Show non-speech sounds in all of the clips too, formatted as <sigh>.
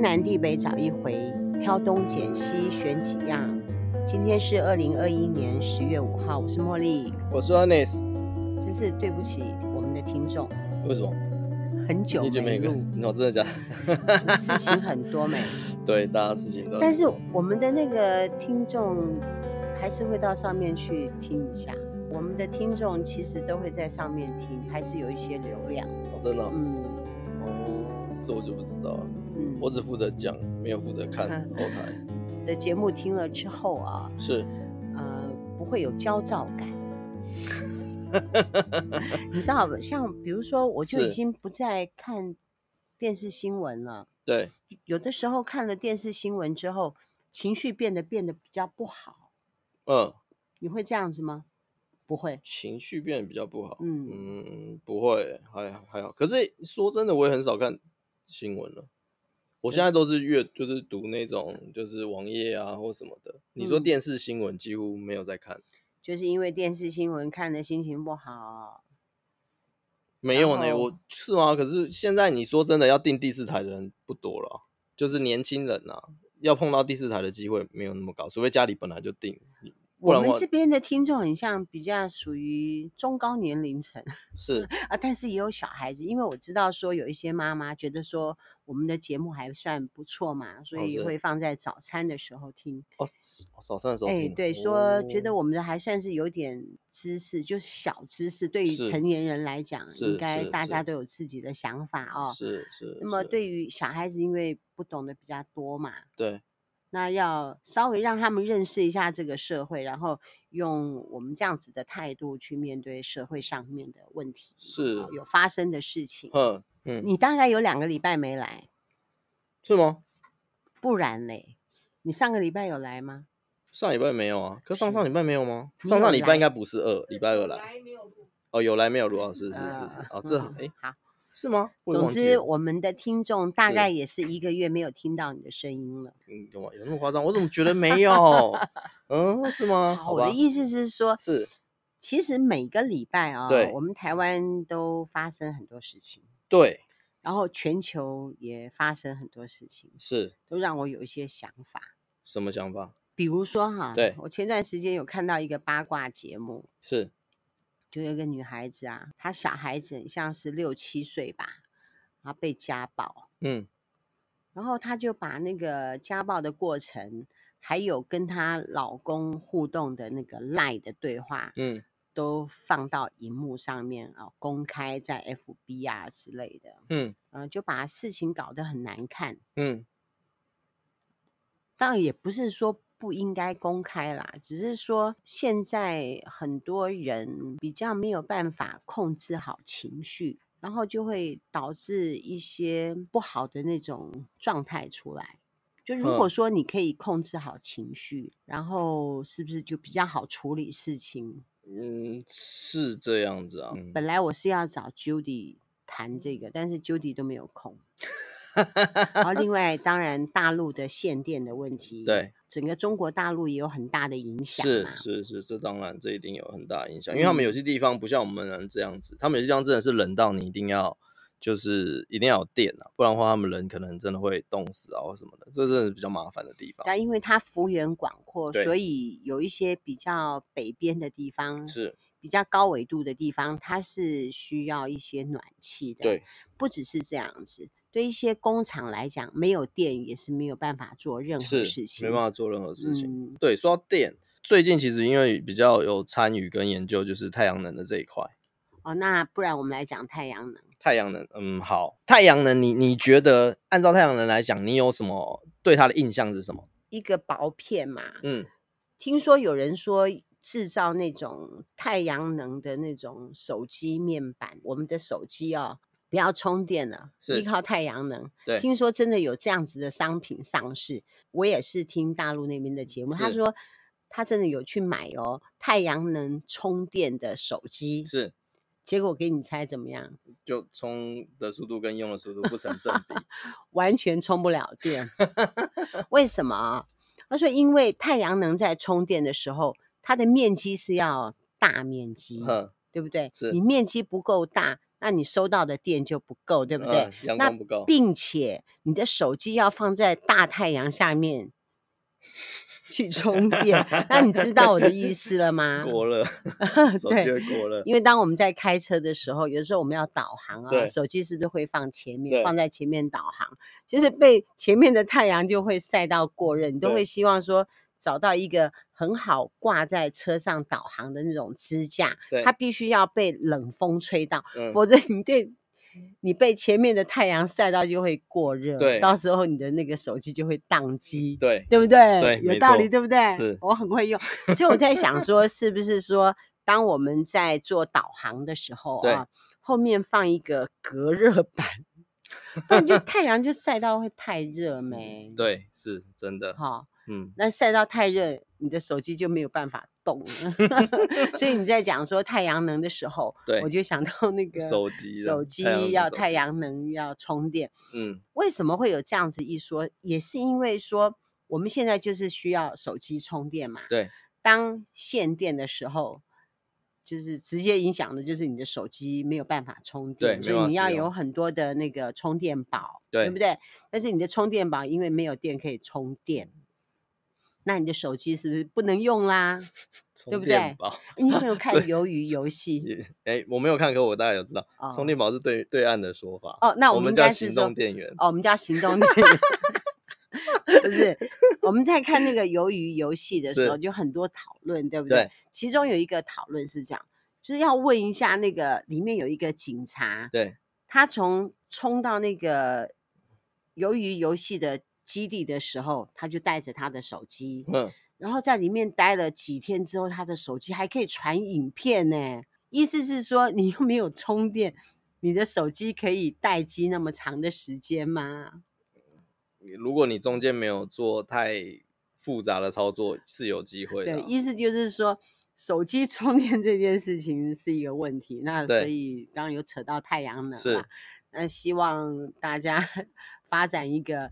天南地北找一回，挑东拣西选几样。今天是二零二一年十月五号，我是茉莉，我是 Ernest。真是对不起我们的听众。为什么？很久没录，我真的假的？事情很多没？<laughs> 对，大家事情都。但是我们的那个听众还是会到上面去听一下。我们的听众其实都会在上面听，还是有一些流量。哦，真的？嗯。哦，这我就不知道了。嗯，我只负责讲，没有负责看后台。的节目听了之后啊，是，呃，不会有焦躁感。<laughs> 你知道，像比如说，我就已经不再看电视新闻了。对，有的时候看了电视新闻之后，情绪变得变得比较不好。嗯，你会这样子吗？不会，情绪变得比较不好。嗯嗯，不会，还还好。可是说真的，我也很少看新闻了。我现在都是阅，就是读那种就是网页啊或什么的。你说电视新闻几乎没有在看，就是因为电视新闻看的心情不好。没有呢，我是吗？可是现在你说真的要订第四台的人不多了，就是年轻人啊，要碰到第四台的机会没有那么高，除非家里本来就订。我们这边的听众很像比较属于中高年龄层，<laughs> 是啊，但是也有小孩子，因为我知道说有一些妈妈觉得说我们的节目还算不错嘛，所以会放在早餐的时候听。哦，早餐的时候听。哎，对，说觉得我们的还算是有点知识，就是小知识，对于成年人来讲，应该大家都有自己的想法哦。是是。那么对于小孩子，因为不懂得比较多嘛。对。那要稍微让他们认识一下这个社会，然后用我们这样子的态度去面对社会上面的问题，是有发生的事情。嗯嗯，你大概有两个礼拜没来，是吗？不然嘞，你上个礼拜有来吗？上礼拜没有啊，可上上礼拜没有吗？上上礼拜应该不是二礼拜二来，哦，有来没有卢老师是是是，哦，<laughs> 这哎好。是吗？总之，我们的听众大概也是一个月没有听到你的声音了。嗯，有吗？有那么夸张？我怎么觉得没有？嗯，是吗？好，我的意思是说，是，其实每个礼拜啊，对，我们台湾都发生很多事情。对，然后全球也发生很多事情，是，都让我有一些想法。什么想法？比如说哈，对，我前段时间有看到一个八卦节目，是。就有一个女孩子啊，她小孩子很像是六七岁吧，然后被家暴，嗯，然后她就把那个家暴的过程，还有跟她老公互动的那个赖的对话，嗯，都放到荧幕上面啊，公开在 FB 啊之类的，嗯，呃，就把事情搞得很难看，嗯，当然也不是说。不应该公开啦，只是说现在很多人比较没有办法控制好情绪，然后就会导致一些不好的那种状态出来。就如果说你可以控制好情绪，嗯、然后是不是就比较好处理事情？嗯，是这样子啊。本来我是要找 Judy 谈这个，但是 Judy 都没有空。然后另外，当然大陆的限电的问题，对整个中国大陆也有很大的影响。是是是，这当然这一定有很大的影响，因为他们有些地方不像我们人这样子，他们有些地方真的是冷到你一定要就是一定要有电啊，不然的话他们人可能真的会冻死啊或什么的，这真的是比较麻烦的地方。但因为它幅员广阔，所以有一些比较北边的地方是比较高纬度的地方，它是需要一些暖气的。对，不只是这样子。对一些工厂来讲，没有电也是没有办法做任何事情，没办法做任何事情。嗯、对，说到电，最近其实因为比较有参与跟研究，就是太阳能的这一块。哦，那不然我们来讲太阳能。太阳能，嗯，好，太阳能你，你你觉得按照太阳能来讲，你有什么对它的印象是什么？一个薄片嘛，嗯，听说有人说制造那种太阳能的那种手机面板，我们的手机哦。不要充电了，依靠太阳能。对，听说真的有这样子的商品上市。我也是听大陆那边的节目，他说他真的有去买哦，太阳能充电的手机。是，结果给你猜怎么样？就充的速度跟用的速度不成正比，<laughs> 完全充不了电。<laughs> 为什么？他说因为太阳能在充电的时候，它的面积是要大面积，对不对？是，你面积不够大。那你收到的电就不够，对不对？嗯、阳光不够，并且你的手机要放在大太阳下面 <laughs> 去充电，那你知道我的意思了吗？过 <laughs> 热，手机会过热。因为当我们在开车的时候，有的时候我们要导航啊，手机是不是会放前面，放在前面导航？就是被前面的太阳就会晒到过热，你都会希望说找到一个很好挂在车上导航的那种支架，它必须要被冷风吹到，嗯、否则你对。你被前面的太阳晒到就会过热，对，到时候你的那个手机就会宕机，对，对不对？对，有道理，对不对？是，我很会用，所以我在想说，是不是说，当我们在做导航的时候啊，后面放一个隔热板，不然就太阳就晒到会太热没？对，是真的。好，嗯，那晒到太热，你的手机就没有办法。懂，<laughs> 所以你在讲说太阳能的时候，对，我就想到那个手机，手机要太阳能要充电。嗯，为什么会有这样子一说？也是因为说我们现在就是需要手机充电嘛。对，当限电的时候，就是直接影响的就是你的手机没有办法充电，所以你要有很多的那个充电宝，对不对？但是你的充电宝因为没有电可以充电。那你的手机是不是不能用啦？对不对？你有没有 <laughs> 看鱿鱼游戏？<laughs> 哎，我没有看，可我大概有知道，哦、充电宝是对对岸的说法。哦，那我们，我们叫行动电源。哦，我们叫行动电源。<laughs> 不是，我们在看那个鱿鱼游戏的时候，就很多讨论，对不对？对，其中有一个讨论是这样，就是要问一下那个里面有一个警察，对，他从冲到那个鱿鱼游戏的。基地的时候，他就带着他的手机，嗯，然后在里面待了几天之后，他的手机还可以传影片呢。意思是说，你又没有充电，你的手机可以待机那么长的时间吗？如果你中间没有做太复杂的操作，是有机会的。对，意思就是说，手机充电这件事情是一个问题。那所以刚刚有扯到太阳能嘛，那希望大家 <laughs> 发展一个。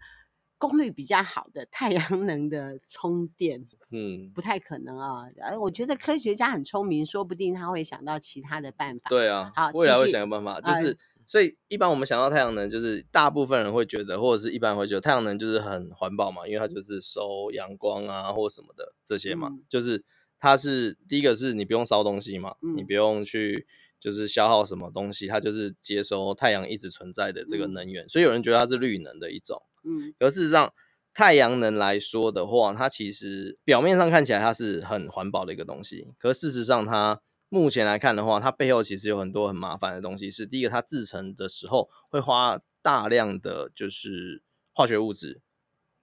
功率比较好的太阳能的充电，嗯，不太可能啊。而我觉得科学家很聪明，说不定他会想到其他的办法。对啊，好，未来会想个办法，就是、呃、所以一般我们想到太阳能，就是大部分人会觉得，或者是一般人会觉得太阳能就是很环保嘛，因为它就是收阳光啊或什么的这些嘛，嗯、就是它是第一个是你不用烧东西嘛，嗯、你不用去就是消耗什么东西，它就是接收太阳一直存在的这个能源，嗯、所以有人觉得它是绿能的一种。嗯，而事实上，太阳能来说的话，它其实表面上看起来它是很环保的一个东西，可事实上，它目前来看的话，它背后其实有很多很麻烦的东西。是第一个，它制成的时候会花大量的就是化学物质，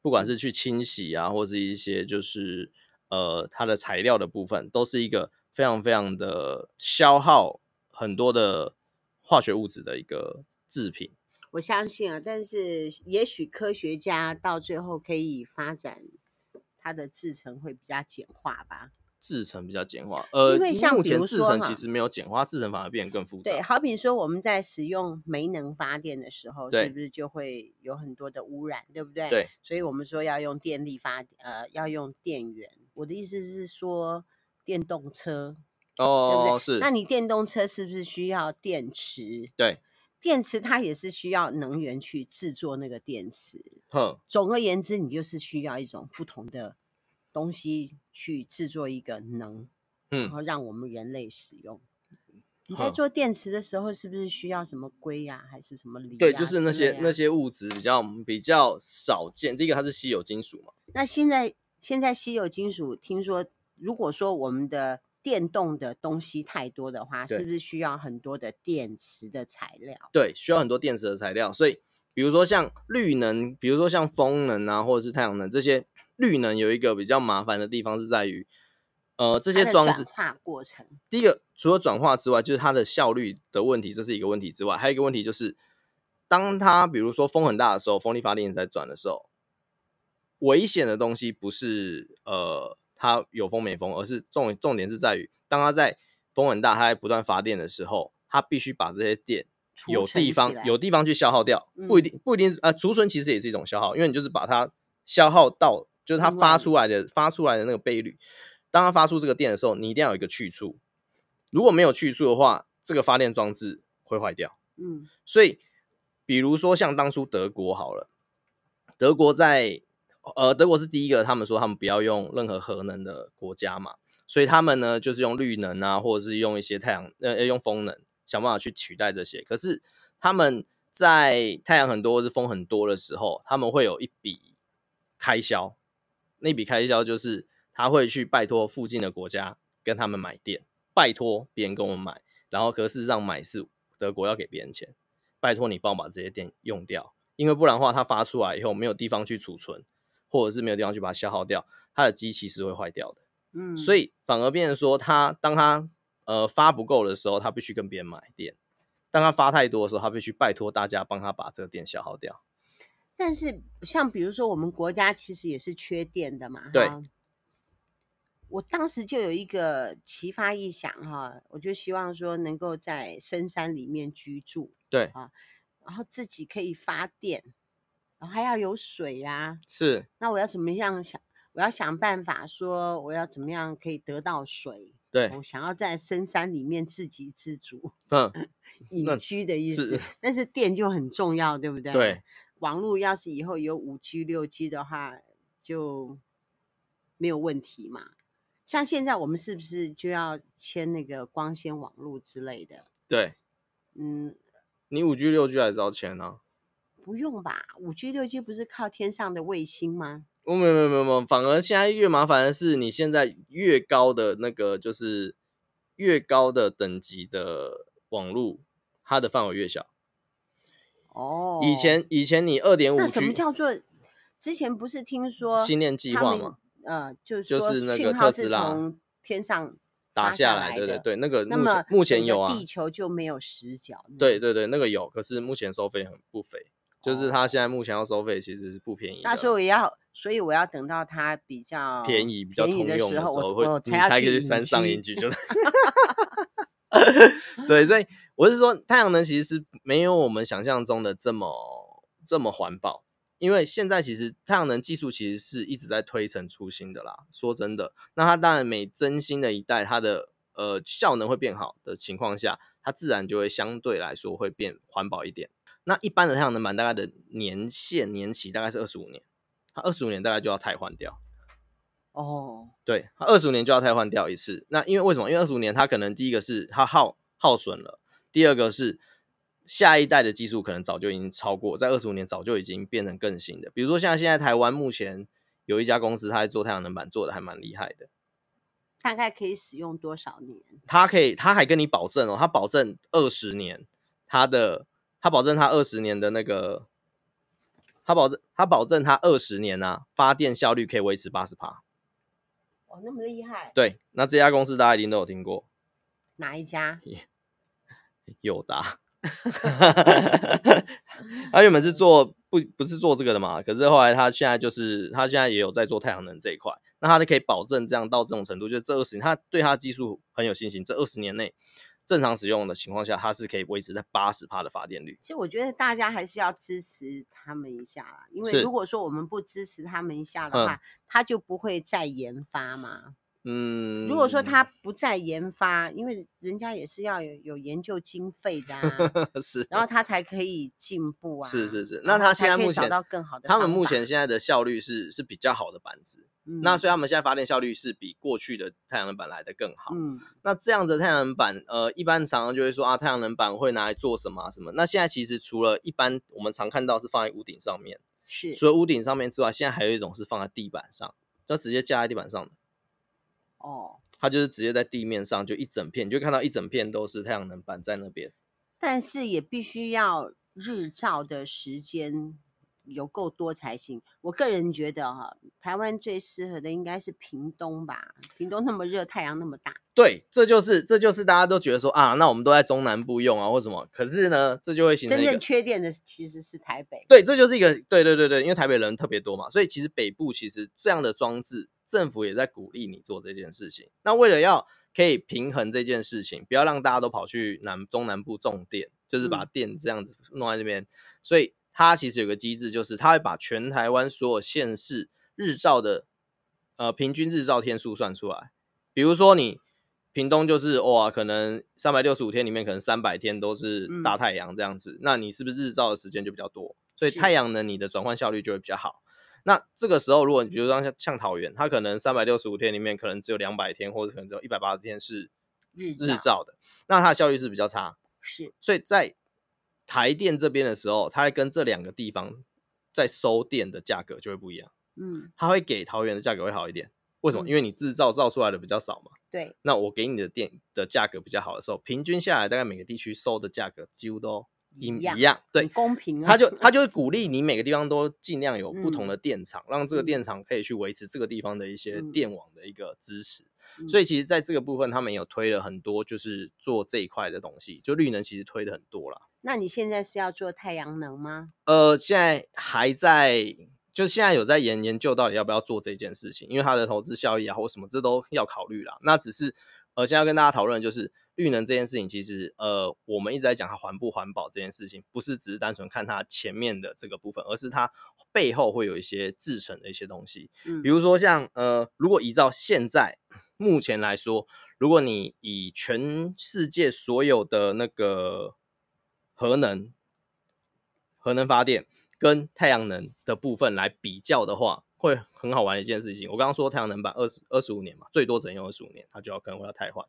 不管是去清洗啊，或是一些就是呃它的材料的部分，都是一个非常非常的消耗很多的化学物质的一个制品。我相信啊，但是也许科学家到最后可以发展它的制成会比较简化吧。制成比较简化，呃，因为像目前制程其实没有简化，制成反而变得更复杂。对，好比说我们在使用煤能发电的时候，是不是就会有很多的污染，对不对？对，所以我们说要用电力发，呃，要用电源。我的意思是说，电动车哦，对不对？是。那你电动车是不是需要电池？对。电池它也是需要能源去制作那个电池。哼，总而言之，你就是需要一种不同的东西去制作一个能，嗯，然后让我们人类使用。你在做电池的时候，是不是需要什么硅呀、啊，还是什么锂、啊？对，就是那些那些物质比较比较少见。第一个，它是稀有金属嘛。那现在现在稀有金属，听说如果说我们的电动的东西太多的话，是不是需要很多的电池的材料？对，需要很多电池的材料。所以，比如说像绿能，比如说像风能啊，或者是太阳能这些，绿能有一个比较麻烦的地方是在于，呃，这些装置转化过程。第一个，除了转化之外，就是它的效率的问题，这是一个问题之外，还有一个问题就是，当它比如说风很大的时候，风力发电在转的时候，危险的东西不是呃。它有风没风，而是重重点是在于，当它在风很大，它在不断发电的时候，它必须把这些电有地方有地方去消耗掉，不一定不一定呃，储存其实也是一种消耗，因为你就是把它消耗到，就是它发出来的发出来的那个倍率，当它发出这个电的时候，你一定要有一个去处，如果没有去处的话，这个发电装置会坏掉。嗯，所以比如说像当初德国好了，德国在呃德国是第一个，他们说他们不要用任何核能的国家嘛，所以他们呢就是用绿能啊，或者是用一些太阳呃用风能，想办法去取代这些。可是他们在太阳很多是风很多的时候，他们会有一笔开销，那笔开销就是他会去拜托附近的国家跟他们买电，拜托别人跟我们买，然后可是事实上买是德国要给别人钱，拜托你帮我把这些电用掉，因为不然的话，它发出来以后没有地方去储存，或者是没有地方去把它消耗掉，它的机器是会坏掉的。嗯，所以反而变成说，它当它呃发不够的时候，它必须跟别人买电。当它发太多的时候，它必须拜托大家帮他把这个电消耗掉。但是，像比如说，我们国家其实也是缺电的嘛。对。我当时就有一个奇发异想哈，我就希望说能够在深山里面居住。对啊，然后自己可以发电，然后还要有水呀。是。那我要怎么样想？我要想办法说，我要怎么样可以得到水？对。我想要在深山里面自给自足。嗯。<laughs> 隐居的意思，但是电就很重要，对不对？对，网络要是以后有五 G、六 G 的话，就没有问题嘛。像现在我们是不是就要签那个光纤网络之类的？对，嗯，你五 G、六 G 还是要签呢？不用吧，五 G、六 G 不是靠天上的卫星吗？我没有没有没有没有，反而现在越麻烦的是，你现在越高的那个就是越高的等级的网络。它的范围越小哦。以前以前你二点五 G，那什么叫做？之前不是听说星链计划吗？呃，就是就是那个特斯拉从天上打下来，对对对，那个那么目前有啊。地球就没有死角。对对对，那个有，可是目前收费很不菲，就是它现在目前要收费其实是不便宜。那所以我要，所以我要等到它比较便宜、比较通用的时候，我才要去山上隐居，就是。<laughs> 对，所以我是说，太阳能其实是没有我们想象中的这么这么环保，因为现在其实太阳能技术其实是一直在推陈出新的啦。说真的，那它当然每更新的一代，它的呃效能会变好的情况下，它自然就会相对来说会变环保一点。那一般的太阳能板大概的年限年期大概是二十五年，它二十五年大概就要汰换掉。哦，oh. 对，它二十五年就要汰换掉一次。那因为为什么？因为二十五年它可能第一个是它耗耗损了，第二个是下一代的技术可能早就已经超过，在二十五年早就已经变成更新的。比如说像现在台湾目前有一家公司，它在做太阳能板，做的还蛮厉害的。大概可以使用多少年？它可以，它还跟你保证哦，它保证二十年，它的它保证他二十年的那个，他保证他保证他二十年啊，发电效率可以维持八十趴。哦，那么厉害！对，那这家公司大家一定都有听过，哪一家？<laughs> 友达。<laughs> 他原本是做不不是做这个的嘛，可是后来他现在就是他现在也有在做太阳能这一块，那他就可以保证这样到这种程度，就是这二十年他对他的技术很有信心，这二十年内。正常使用的情况下，它是可以维持在八十帕的发电率。其实我觉得大家还是要支持他们一下啦，因为如果说我们不支持他们一下的话，他就不会再研发嘛。嗯，如果说他不再研发，因为人家也是要有有研究经费的啊，<laughs> 是，然后他才可以进步啊。是是是，那他现在目前找到更好的，他们目前现在的效率是是比较好的板子，嗯、那所以他们现在发电效率是比过去的太阳能板来的更好。嗯，那这样子的太阳能板，呃，一般常常就会说啊，太阳能板会拿来做什么啊什么？那现在其实除了一般我们常看到是放在屋顶上面，是，除了屋顶上面之外，现在还有一种是放在地板上，就直接架在地板上的。哦，它就是直接在地面上就一整片，你就看到一整片都是太阳能板在那边。但是也必须要日照的时间有够多才行。我个人觉得哈，台湾最适合的应该是屏东吧，屏东那么热，太阳那么大。对，这就是这就是大家都觉得说啊，那我们都在中南部用啊，或什么。可是呢，这就会形成真正缺电的其实是台北。对，这就是一个对对对对，因为台北人特别多嘛，所以其实北部其实这样的装置。政府也在鼓励你做这件事情。那为了要可以平衡这件事情，不要让大家都跑去南中南部种电，就是把电这样子弄在那边。嗯、所以它其实有个机制，就是它会把全台湾所有县市日照的呃平均日照天数算出来。比如说你屏东就是哇，可能三百六十五天里面可能三百天都是大太阳这样子，嗯，那你是不是日照的时间就比较多？所以太阳能你的转换效率就会比较好。那这个时候，如果你比如说像像桃园，它可能三百六十五天里面可能只有两百天，或者可能只有一百八十天是日日照的，那它的效率是比较差。是，所以在台电这边的时候，它会跟这两个地方在收电的价格就会不一样。嗯，它会给桃园的价格会好一点。为什么？因为你制造造出来的比较少嘛。对。那我给你的电的价格比较好的时候，平均下来大概每个地区收的价格几乎都一一样。对，公平啊。他就 <laughs> 他就会鼓励你每个地方都尽量有不同的电厂，嗯，让这个电厂可以去维持这个地方的一些电网的一个支持。嗯，所以其实在这个部分，他们有推了很多，就是做这一块的东西。就绿能其实推的很多啦。那你现在是要做太阳能吗？呃，现在还在。就现在有在研研究到底要不要做这件事情，因为它的投资效益啊或什么这都要考虑啦。那只是呃，现在要跟大家讨论就是绿能这件事情，其实呃，我们一直在讲它环不环保这件事情，不是只是单纯看它前面的这个部分，而是它背后会有一些制成的一些东西。嗯，比如说像呃，如果依照现在目前来说，如果你以全世界所有的那个核能核能发电。跟太阳能的部分来比较的话，会很好玩的一件事情。我刚刚说太阳能板二十二十五年嘛，最多只能用二十五年，它就要可能会要汰换。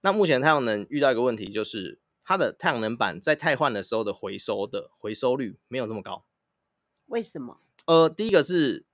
那目前太阳能遇到一个问题，就是它的太阳能板在汰换的时候的回收的回收率没有这么高。为什么？呃，第一个是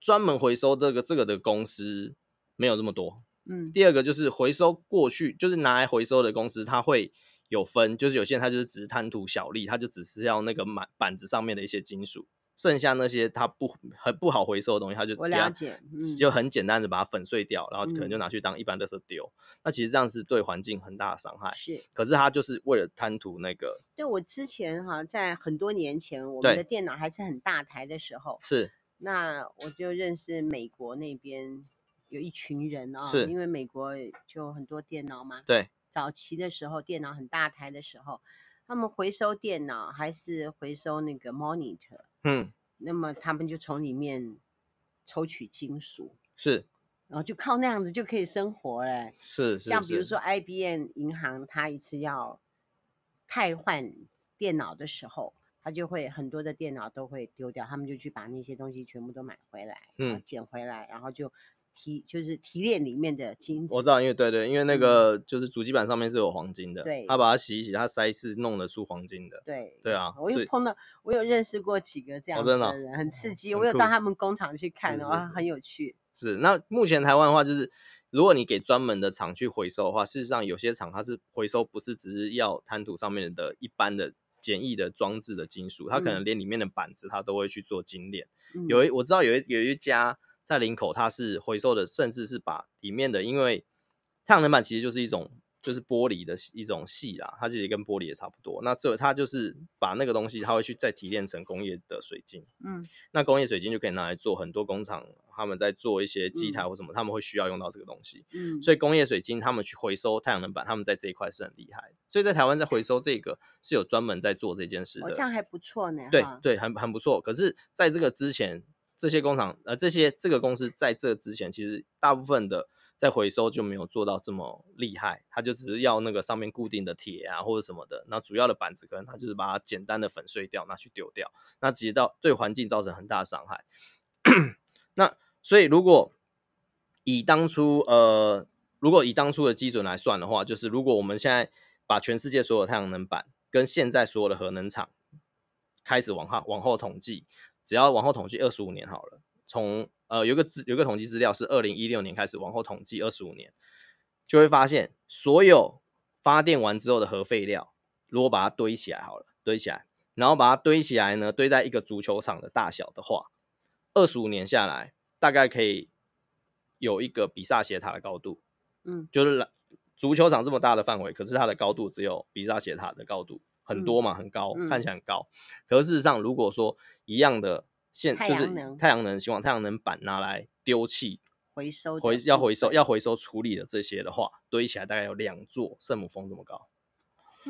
专门回收这个这个的公司没有这么多。嗯。第二个就是回收过去就是拿来回收的公司，它会。有分，就是有些人他就是只是贪图小利，他就只是要那个板板子上面的一些金属，剩下那些它不很不好回收的东西，它就我了解，嗯、就很简单的把它粉碎掉，然后可能就拿去当一般垃圾丢。那其实这样是对环境很大的伤害。是，可是它就是为了贪图那个。对，我之前哈，在很多年前，我们的电脑还是很大台的时候，是，那我就认识美国那边有一群人啊、哦，是，因为美国就很多电脑嘛，对。早期的时候，电脑很大台的时候，他们回收电脑还是回收那个 monitor，嗯，那么他们就从里面抽取金属，是，然后就靠那样子就可以生活了，是，是，像比如说 IBM 银行，它一次要汰换电脑的时候，它就会很多的电脑都会丢掉，他们就去把那些东西全部都买回来，嗯，捡回来，然后就。提就是提炼里面的金子，我知道，因为对对，因为那个就是主机板上面是有黄金的，对，他把它洗一洗，他筛是弄得出黄金的，对对啊。我有碰到，我有认识过几个这样子的人，很刺激。我有到他们工厂去看的话，很有趣。是，那目前台湾的话，就是如果你给专门的厂去回收的话，事实上有些厂它是回收，不是只是要滩涂上面的一般的简易的装置的金属，它可能连里面的板子它都会去做精炼。嗯、有一我知道有一有一家。在领口，它是回收的，甚至是把里面的，因为太阳能板其实就是一种就是玻璃的一种系啦，它其实跟玻璃也差不多。那这它就是把那个东西，它会去再提炼成工业的水晶。嗯，那工业水晶就可以拿来做很多工厂，他们在做一些机台或什么，嗯，他们会需要用到这个东西。嗯，所以工业水晶他们去回收太阳能板，他们在这一块是很厉害。所以在台湾在回收这个是有专门在做这件事的。哦，这样还不错呢。对对，很很不错。可是在这个之前。这些工厂，呃，这些这个公司在这之前，其实大部分的在回收就没有做到这么厉害，他就只是要那个上面固定的铁啊或者什么的，那主要的板子可能他就是把它简单的粉碎掉，拿去丢掉，那直接到对环境造成很大的伤害。<coughs> 那所以如果以当初呃，如果以当初的基准来算的话，就是如果我们现在把全世界所有太阳能板跟现在所有的核能厂开始往后往后统计。只要往后统计二十五年好了，从呃有个资有个统计资料是二零一六年开始往后统计二十五年，就会发现所有发电完之后的核废料，如果把它堆起来好了，堆起来，然后把它堆起来呢，堆在一个足球场的大小的话，二十五年下来大概可以有一个比萨斜塔的高度，嗯，就是足球场这么大的范围，可是它的高度只有比萨斜塔的高度。很多嘛，很高，嗯、看起来很高。可是事实上，如果说一样的现就是太阳能，希望太阳能板拿来丢弃、回收、回要回收、要回收处理的这些的话，堆起来大概有两座圣母峰这么高。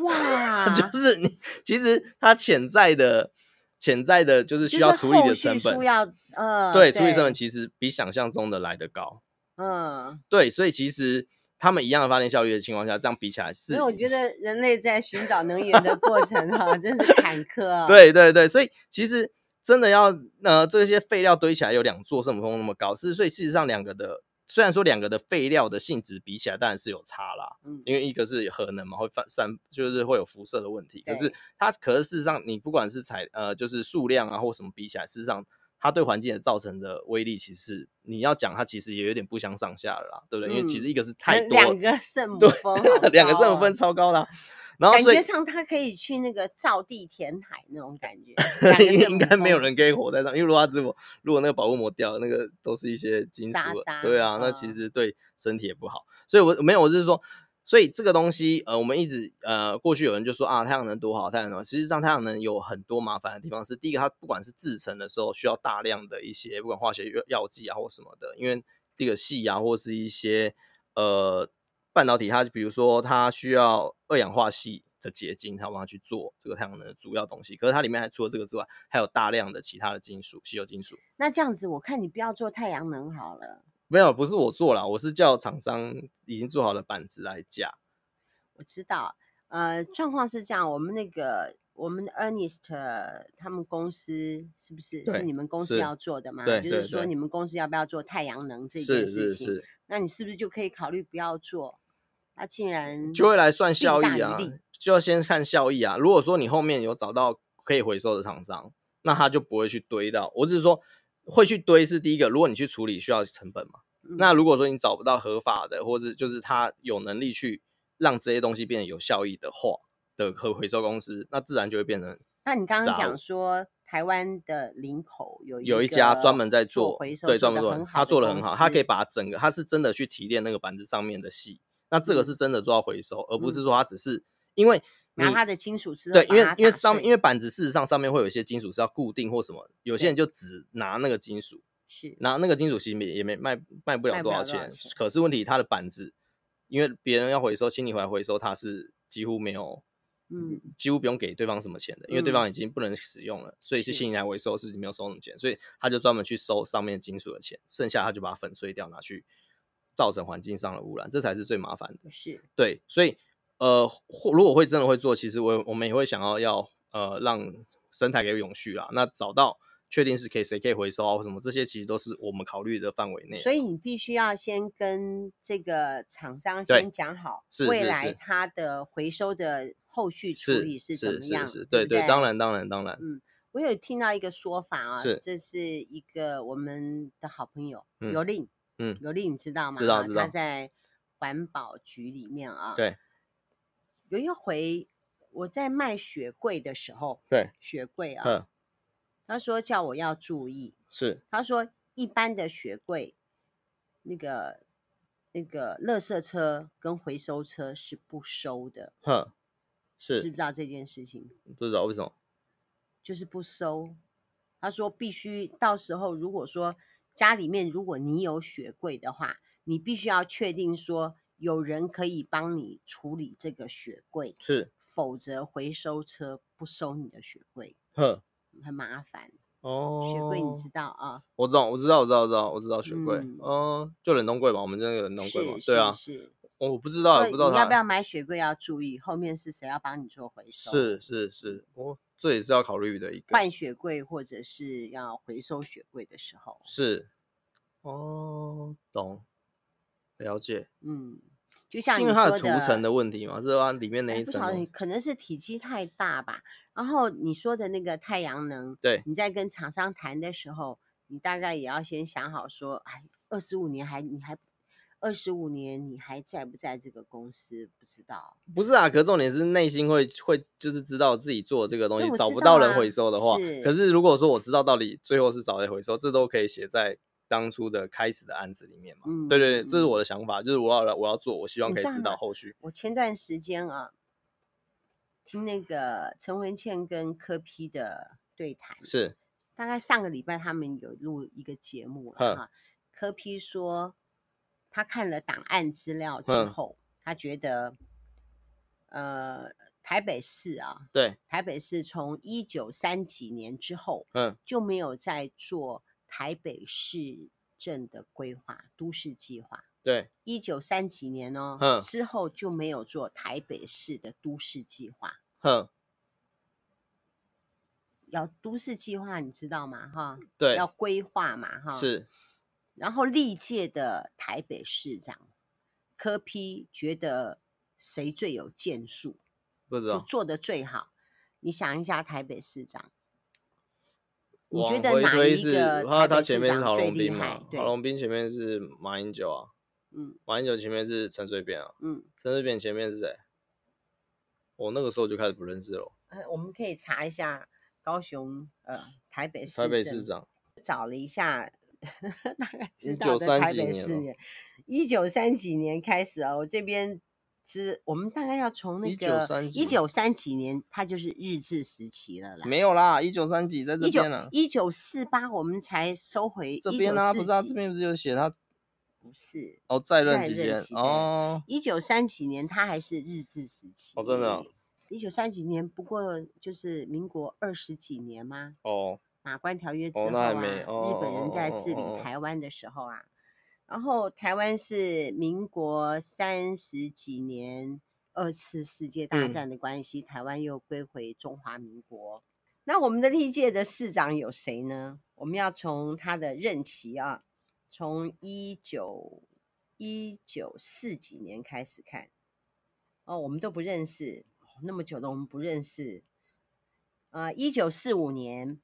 哇！<laughs> 就是你其实它潜在的、潜在的，就是需要处理的成本，要呃，对，处理成本其实比想象中的来得高。嗯，对，所以其实他们一样的发电效率的情况下，这样比起来是。所以我觉得人类在寻找能源的过程哈，真是坎坷啊。对对对，所以其实真的要呃这些废料堆起来有两座圣母峰那么高，是所以事实上两个的虽然说两个的废料的性质比起来当然是有差啦，嗯，因为一个是核能嘛，会发散就是会有辐射的问题，可是它可是事实上你不管是采呃就是数量啊或什么比起来，事实上。它对环境的造成的威力，其实你要讲它，其实也有点不相上下了啦，对不对？嗯、因为其实一个是太多，<laughs> 两个圣母峰，两个圣母峰超高的，然后感觉上它可以去那个造地填海那种感觉，<laughs> 应该没有人可以活在上，因为如果它如果如果那个保护膜掉，那个都是一些金属，对啊，那其实对身体也不好。所以我没有，我就是说。所以这个东西，呃，我们一直呃，过去有人就说啊，太阳能多好，太阳能。实际上，太阳能有很多麻烦的地方。是第一个，它不管是制成的时候，需要大量的一些不管化学药药剂啊或什么的，因为这个矽啊或是一些呃半导体，它比如说它需要二氧化硒的结晶，它帮它去做这个太阳能的主要东西。可是它里面还除了这个之外，还有大量的其他的金属，稀有金属。那这样子，我看你不要做太阳能好了。没有，不是我做了，我是叫厂商已经做好的板子来架。我知道，呃，状况是这样，我们那个我们的 Ernest 他们公司是不是是你们公司要做的嘛？对，就是说你们公司要不要做太阳能这件事情？是是是。那你是不是就可以考虑不要做？那竟然就会来算效益啊，就要先看效益啊。如果说你后面有找到可以回收的厂商，那他就不会去堆到。我只是说。会去堆是第一个，如果你去处理需要成本嘛，嗯、那如果说你找不到合法的，或是就是他有能力去让这些东西变得有效益的话的可回收公司，那自然就会变成。那你刚刚讲说台湾的林口有一有一家专门在做，做回收，对，专门做，他做的很好，他可以把整个他是真的去提炼那个板子上面的细，那这个是真的做到回收，嗯、而不是说他只是因为。拿它的金属之后，对，因为因为上因为板子事实上上面会有一些金属是要固定或什么，有些人就只拿那个金属，是。拿那个金属其实也也没卖卖不了多少钱，钱可是问题它的板子，因为别人要回收，清理回来回收，它是几乎没有，嗯，几乎不用给对方什么钱的，因为对方。已经不能使用了，嗯、所以是清理来回收是没有收什么钱，所以他就专门去收上面金属的钱，剩下他就把它粉碎掉拿去，造成环境上的污染，这才是最麻烦的，是。对，所以。呃，或如果会真的会做，其实我我们也会想要要呃让生态给永续啦。那找到确定是可以谁可以回收啊，或什么这些，其实都是我们考虑的范围内。所以你必须要先跟这个厂商先讲好，未来它的回收的后续处理是怎么样？是是对对，当然当然当然。嗯，我有听到一个说法啊，是这是一个我们的好朋友尤令，嗯，尤令你知道吗？知道知道。他在环保局里面啊，对。有一回我在卖雪柜的时候，对雪柜啊，他说叫我要注意，是他说一般的雪柜，那个那个垃圾车跟回收车是不收的，哼，是知不知道这件事情？不知道为什么，就是不收。他说必须到时候如果说家里面如果你有雪柜的话，你必须要确定说。有人可以帮你处理这个雪柜，是，否则回收车不收你的雪柜，呵，很麻烦哦。雪柜你知道啊？我知道，我知道，我知道，我知道，我知道雪柜，嗯，呃、就冷冻柜吧，我们这个冷冻柜嘛，对啊，是，我不知道，不知道你要不要买雪柜要注意，后面是谁要帮你做回收？是是是，哦，这也是要考虑的一个换雪柜或者是要回收雪柜的时候，是，哦，懂，了解，嗯。就像你说的，因为它的涂层的问题嘛，是吧？里面那一层、欸、可能是体积太大吧。然后你说的那个太阳能，对，你在跟厂商谈的时候，你大概也要先想好说，哎，二十五年还你还二十五年你还在不在这个公司？不知道。不是啊，可重点是内心会会就是知道自己做这个东西找不到人回收的话，是可是如果说我知道到底最后是找谁回收，这都可以写在。当初的开始的案子里面嘛，嗯、对对对，这是我的想法，嗯、就是我要我要做，我希望可以知道后续。我前段时间啊，听那个陈文茜跟柯 P 的对谈，是大概上个礼拜他们有录一个节目哈。柯 P 说他看了档案资料之后，他觉得呃台北市啊，对台北市从一九三几年之后，嗯，就没有再做。台北市政的规划都市计划，对，一九三几年哦，嗯，之后就没有做台北市的都市计划。哼，要都市计划，你知道吗？哈，对，要规划嘛，哈，是。然后历届的台北市长柯批觉得谁最有建树？不知道，就做的最好。你想一下，台北市长。你觉得哪一个他他前面是郝龙斌嘛？郝龙斌前面是马英九啊，嗯，马英九前面是陈水扁啊，嗯，陈水扁前面是谁？我那个时候就开始不认识了。呃，我们可以查一下高雄呃台北市台北市长，找了一下，<laughs> 大概知道的台北市年，一九三几年开始啊，我这边。是，我们大概要从那个一九三几年，它就是日治时期了啦。没有啦，一九三几在这边呢。一九四八我们才收回这边啊，不是啊，这边不是有写他不是哦，在任期间哦。一九三几年，它还是日治时期哦，真的。一九三几年不过就是民国二十几年吗？哦，马关条约之后啊，日本人在治理台湾的时候啊。然后台湾是民国三十几年，二次世界大战的关系，嗯、台湾又归回中华民国。那我们的历届的市长有谁呢？我们要从他的任期啊，从一九一九四几年开始看。哦，我们都不认识，那么久的我们不认识。啊、呃，一九四五年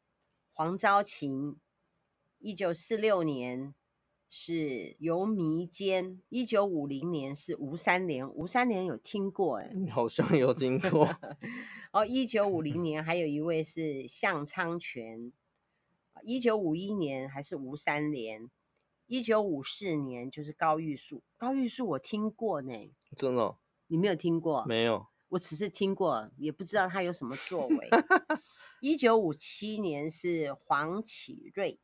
黄昭勤，一九四六年。是游迷坚，一九五零年是吴三连，吴三连有听过哎，好像有听过。<laughs> 哦，一九五零年还有一位是向昌权，一九五一年还是吴三连，一九五四年就是高玉树，高玉树我听过呢，真的？你没有听过？没有，我只是听过，也不知道他有什么作为。<laughs> 一九五七年是黄启瑞。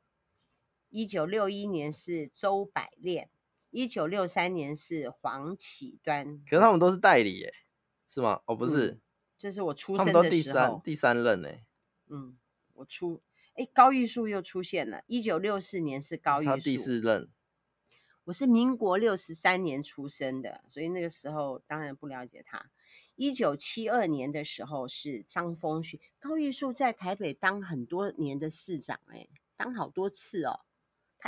一九六一年是周百炼，一九六三年是黄启端。可是他们都是代理耶，是吗？哦，不是，嗯、这是我出生的时候。第三任呢。嗯，我出哎，高玉树又出现了。一九六四年是高玉树，他第四任。我是民国六十三年出生的，所以那个时候当然不了解他。一九七二年的时候是张丰旭，高玉树在台北当很多年的市长，哎，当好多次哦。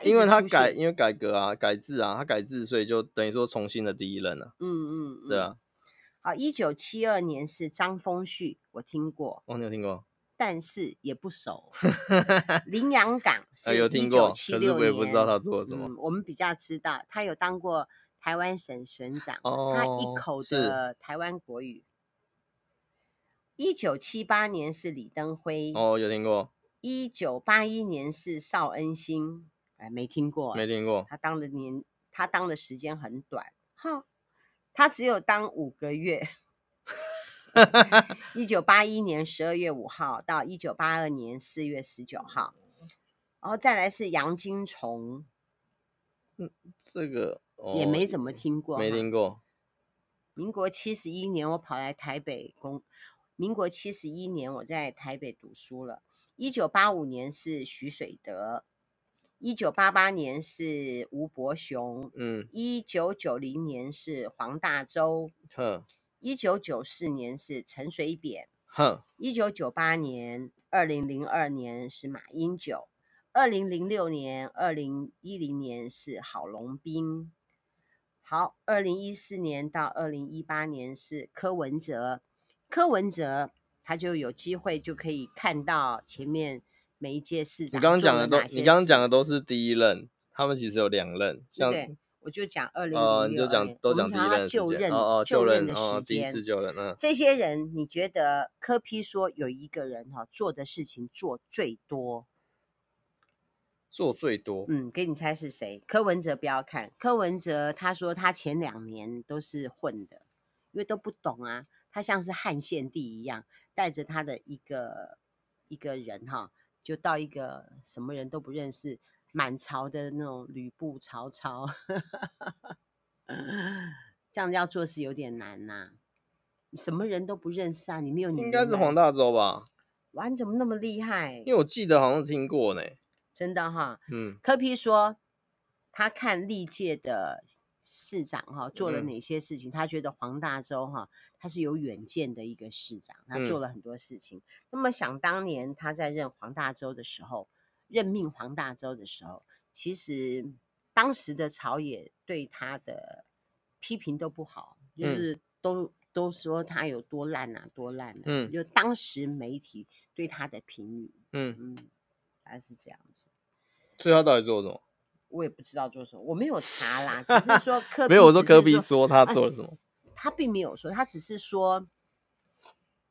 因为他改，因为改革啊，改制啊，他改制，所以就等于说重新的第一任了。嗯嗯，嗯对啊。好，一九七二年是张丰旭，我听过。哦，你有听过？但是也不熟。<laughs> 林洋港是有听过，可是我也不知道他做了什么。嗯，我们比较知道，他有当过台湾省省长，哦、他一口的台湾国语。一九七八年是李登辉。哦，有听过。一九八一年是邵恩兴。哎，没听过，没听过。他当的年，他当的时间很短，哈，他只有当五个月。<laughs> 一九八一年十二月五号到一九八二年四月十九号，然后再来是杨金虫，嗯，这个、哦、也没怎么听过，没听过。民国七十一年，我跑来台北工。民国七十一年，我在台北读书了。一九八五年是徐水德。一九八八年是吴伯雄，嗯，一九九零年是黄大洲，哼，一九九四年是陈水扁，哼，一九九八年、二零零二年是马英九，二零零六年、二零一零年是郝龙斌，好，二零一四年到二零一八年是柯文哲，柯文哲他就有机会就可以看到前面。每一届市长，你刚刚讲的都，你刚刚讲的都是第一任，他们其实有两任，像对，我就讲二零哦，你就讲都讲第一任就任哦哦，就任的时间，第一次就任，嗯，这些人你觉得柯批说有一个人哈做的事情做最多，做最多，嗯，给你猜是谁？柯文哲不要看，柯文哲他说他前两年都是混的，因为都不懂啊，他像是汉献帝一样，带着他的一个一个人哈。就到一个什么人都不认识，满朝的那种吕布、曹操，这样要做事有点难呐、啊。什么人都不认识啊？你没有你？应该是黄大洲吧？哇，你怎么那么厉害？因为我记得好像听过呢。真的哈，嗯。柯皮说他看历届的市长哈做了哪些事情，嗯、他觉得黄大洲哈他是有远见的一个市长，他做了很多事情。嗯、那么想当年他在任黄大洲的时候，任命黄大洲的时候，其实当时的朝野对他的批评都不好，就是都、嗯、都说他有多烂啊，多烂啊。嗯，就当时媒体对他的评语，嗯嗯，还是这样子。所以他到底做了什么？我也不知道做什么，我没有查啦，只是说 <laughs> 科比没有我说科比说他做了什么、啊，他并没有说，他只是说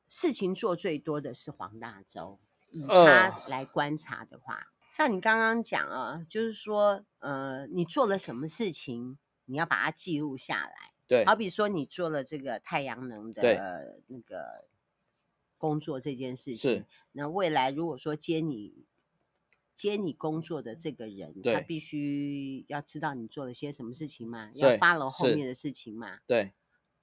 事情做最多的是黄大洲。以他来观察的话，呃、像你刚刚讲啊，就是说，呃，你做了什么事情，你要把它记录下来。对，好比说你做了这个太阳能的那个工作这件事情，是那未来如果说接你。接你工作的这个人，他必须要知道你做了些什么事情嘛，要 follow 后面的事情嘛。对，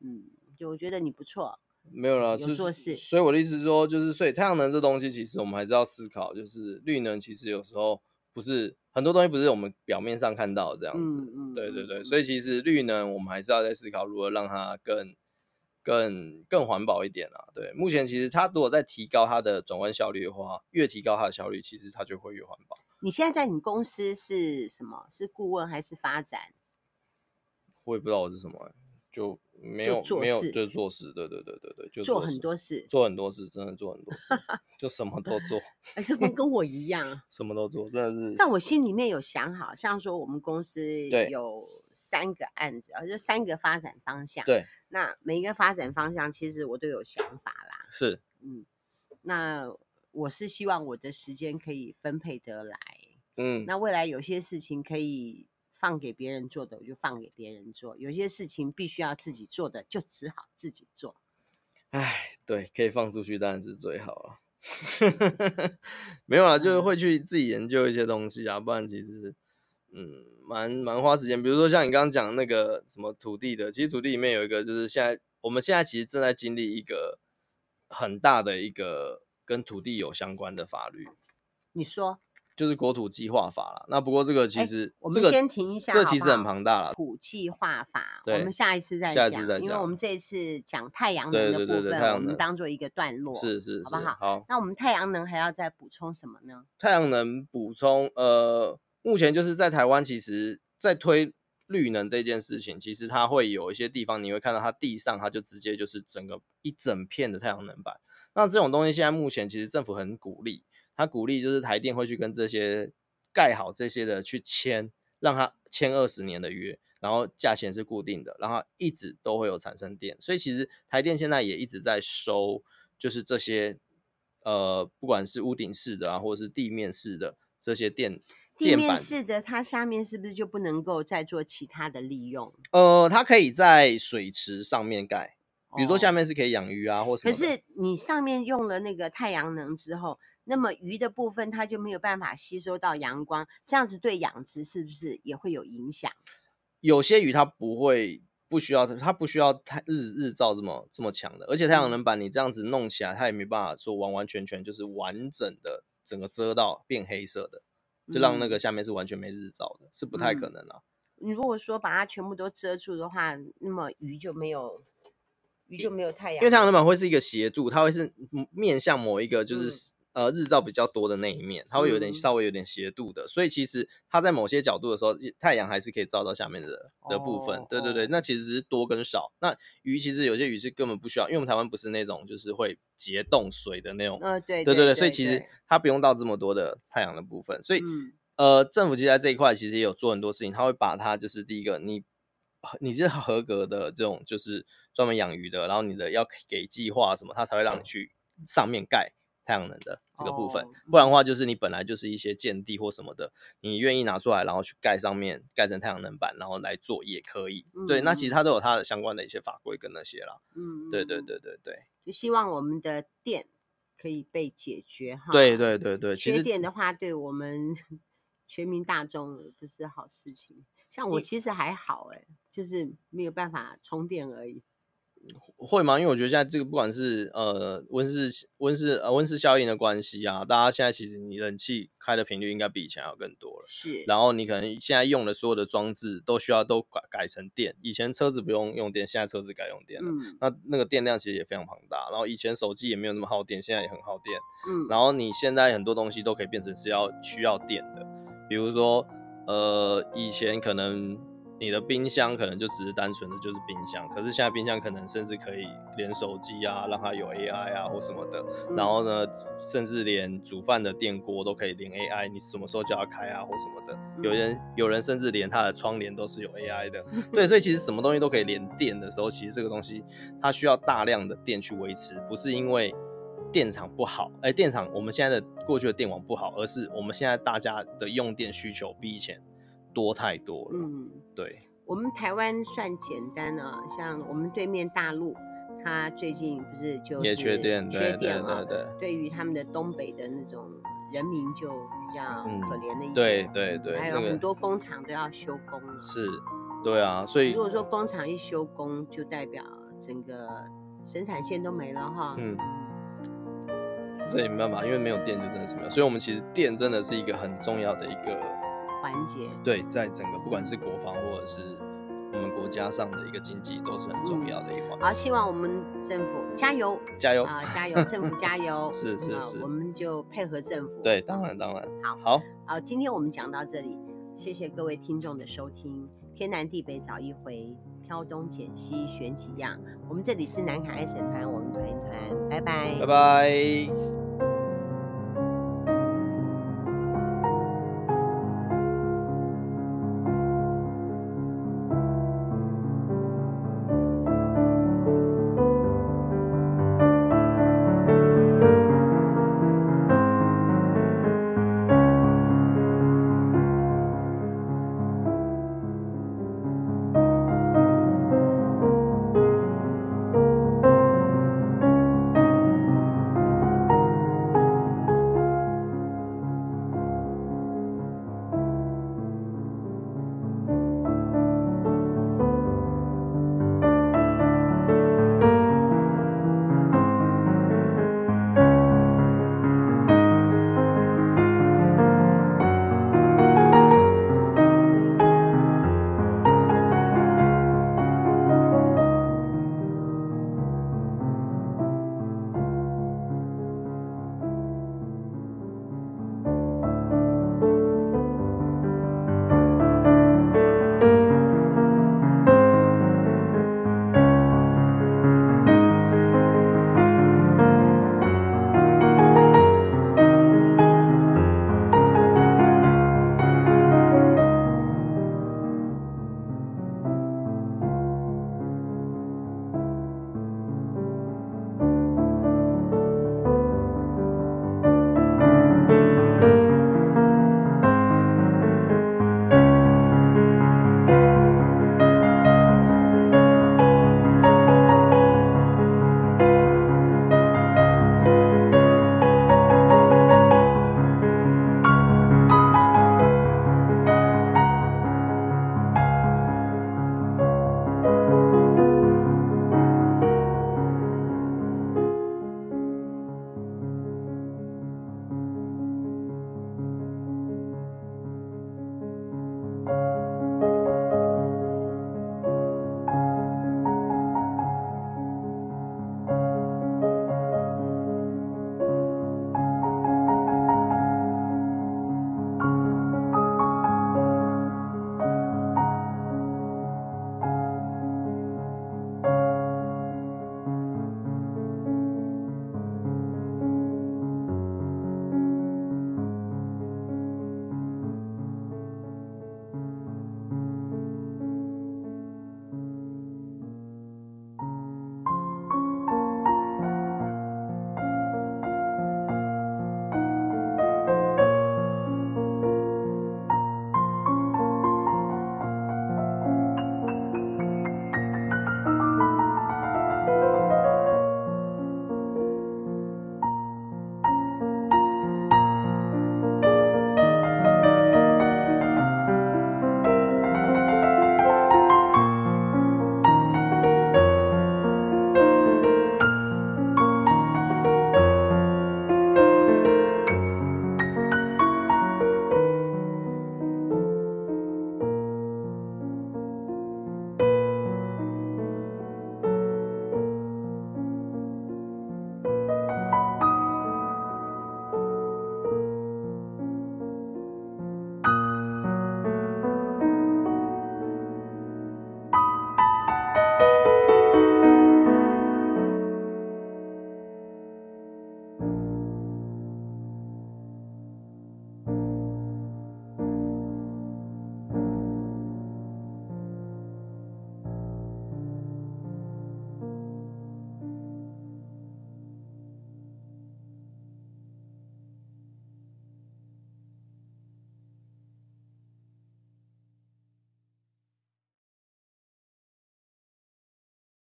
嗯，就我觉得你不错。没有啦，有做事。所以我的意思是说，就是所以太阳能这东西，其实我们还是要思考，就是绿能其实有时候不是很多东西不是我们表面上看到的这样子。嗯嗯。对对对，所以其实绿能我们还是要在思考如何让它更。更更环保一点啊，对，目前其实它如果在提高它的转弯效率的话，越提高它的效率，其实它就会越环保。你现在在你公司是什么？是顾问还是发展？我也不知道我是什么、欸，就。没有没有，就做事，对对对对对，就做很多事，做很多事，真的做很多事，<laughs> 就什么都做。<laughs> 哎，这不跟我一样，<laughs> 什么都做，真的是。但我心里面有想好，像说我们公司有三个案子，啊，就三个发展方向。对，那每一个发展方向，其实我都有想法啦。是，嗯，那我是希望我的时间可以分配得来。嗯，那未来有些事情可以。放给别人做的，我就放给别人做。有些事情必须要自己做的，就只好自己做。哎，对，可以放出去当然是最好了。<laughs> <laughs> 没有啦，就是会去自己研究一些东西啊，不然其实，嗯，蛮蛮花时间。比如说像你刚刚讲那个什么土地的，其实土地里面有一个，就是现在我们现在其实正在经历一个很大的一个跟土地有相关的法律。你说？就是国土计划法了，那不过这个其实，我们先停一下，这其实很庞大了。土计划法，我们下一次再讲，因为我们这一次讲太阳能的部分，我们当做一个段落，是是，好不好？好。那我们太阳能还要再补充什么呢？太阳能补充，呃，目前就是在台湾，其实，在推绿能这件事情，其实它会有一些地方，你会看到它地上，它就直接就是整个一整片的太阳能板。那这种东西现在目前其实政府很鼓励。他鼓励就是台电会去跟这些盖好这些的去签，让他签二十年的约，然后价钱是固定的，然后一直都会有产生电。所以其实台电现在也一直在收，就是这些呃，不管是屋顶式的啊，或者是地面式的这些电。地面式的它下面是不是就不能够再做其他的利用？呃，它可以在水池上面盖，比如说下面是可以养鱼啊，或什么。可是你上面用了那个太阳能之后。那么鱼的部分，它就没有办法吸收到阳光，这样子对养殖是不是也会有影响？有些鱼它不会，不需要它不需要太日日照这么这么强的，而且太阳能板你这样子弄起来，它也没办法说完完全全就是完整的整个遮到变黑色的，就让那个下面是完全没日照的，嗯、是不太可能啊。你如果说把它全部都遮住的话，那么鱼就没有鱼就没有太阳，因为太阳能板会是一个斜度，它会是面向某一个就是。嗯呃，日照比较多的那一面，它会有点、嗯、稍微有点斜度的，所以其实它在某些角度的时候，太阳还是可以照到下面的的部分。哦、对对对，那其实只是多跟少。那鱼其实有些鱼是根本不需要，因为我们台湾不是那种就是会结冻水的那种。呃、对对对对，所以其实它不用到这么多的太阳的部分。所以、嗯、呃，政府其实在这一块其实也有做很多事情，它会把它就是第一个，你你是合格的这种就是专门养鱼的，然后你的要给计划什么，它才会让你去上面盖。太阳能的这个部分，不然的话就是你本来就是一些建地或什么的，你愿意拿出来，然后去盖上面，盖成太阳能板，然后来做也可以。对，那其实它都有它的相关的一些法规跟那些啦。嗯，对对对对对。就希望我们的电可以被解决哈。对对对对，缺电的话，对我们 <laughs> 全民大众不是好事情。像我其实还好哎，就是没有办法充电而已。会吗？因为我觉得现在这个不管是呃温室温室呃温室效应的关系啊，大家现在其实你冷气开的频率应该比以前要更多了。是。然后你可能现在用的所有的装置都需要都改改成电，以前车子不用用电，现在车子改用电了。嗯。那那个电量其实也非常庞大。然后以前手机也没有那么耗电，现在也很耗电。嗯。然后你现在很多东西都可以变成是要需要电的，比如说呃以前可能。你的冰箱可能就只是单纯的就是冰箱，可是现在冰箱可能甚至可以连手机啊，让它有 AI 啊或什么的。然后呢，甚至连煮饭的电锅都可以连 AI，你什么时候叫它开啊或什么的。有人有人甚至连它的窗帘都是有 AI 的。<laughs> 对，所以其实什么东西都可以连电的时候，其实这个东西它需要大量的电去维持，不是因为电厂不好，哎，电厂我们现在的过去的电网不好，而是我们现在大家的用电需求比以前。多太多了，嗯，对，我们台湾算简单了，像我们对面大陆，它最近不是就缺电，缺电了，对，对。于他们的东北的那种人民就比较可怜的一点，对对对，还有很多工厂都要休工了，是，对啊，所以如果说工厂一休工，就代表整个生产线都没了哈，嗯，这也没办法，因为没有电就真的是没有，所以我们其实电真的是一个很重要的一个。环节对，在整个不管是国防或者是我们国家上的一个经济，都是很重要的一环。好，希望我们政府加油，加油啊，加油！政府加油！<laughs> 是是是，我们就配合政府。对，当然当然。好，好，好，今天我们讲到这里，谢谢各位听众的收听。天南地北找一回，挑东拣西选几样。我们这里是南海爱神团，我们团一团，拜拜，拜拜。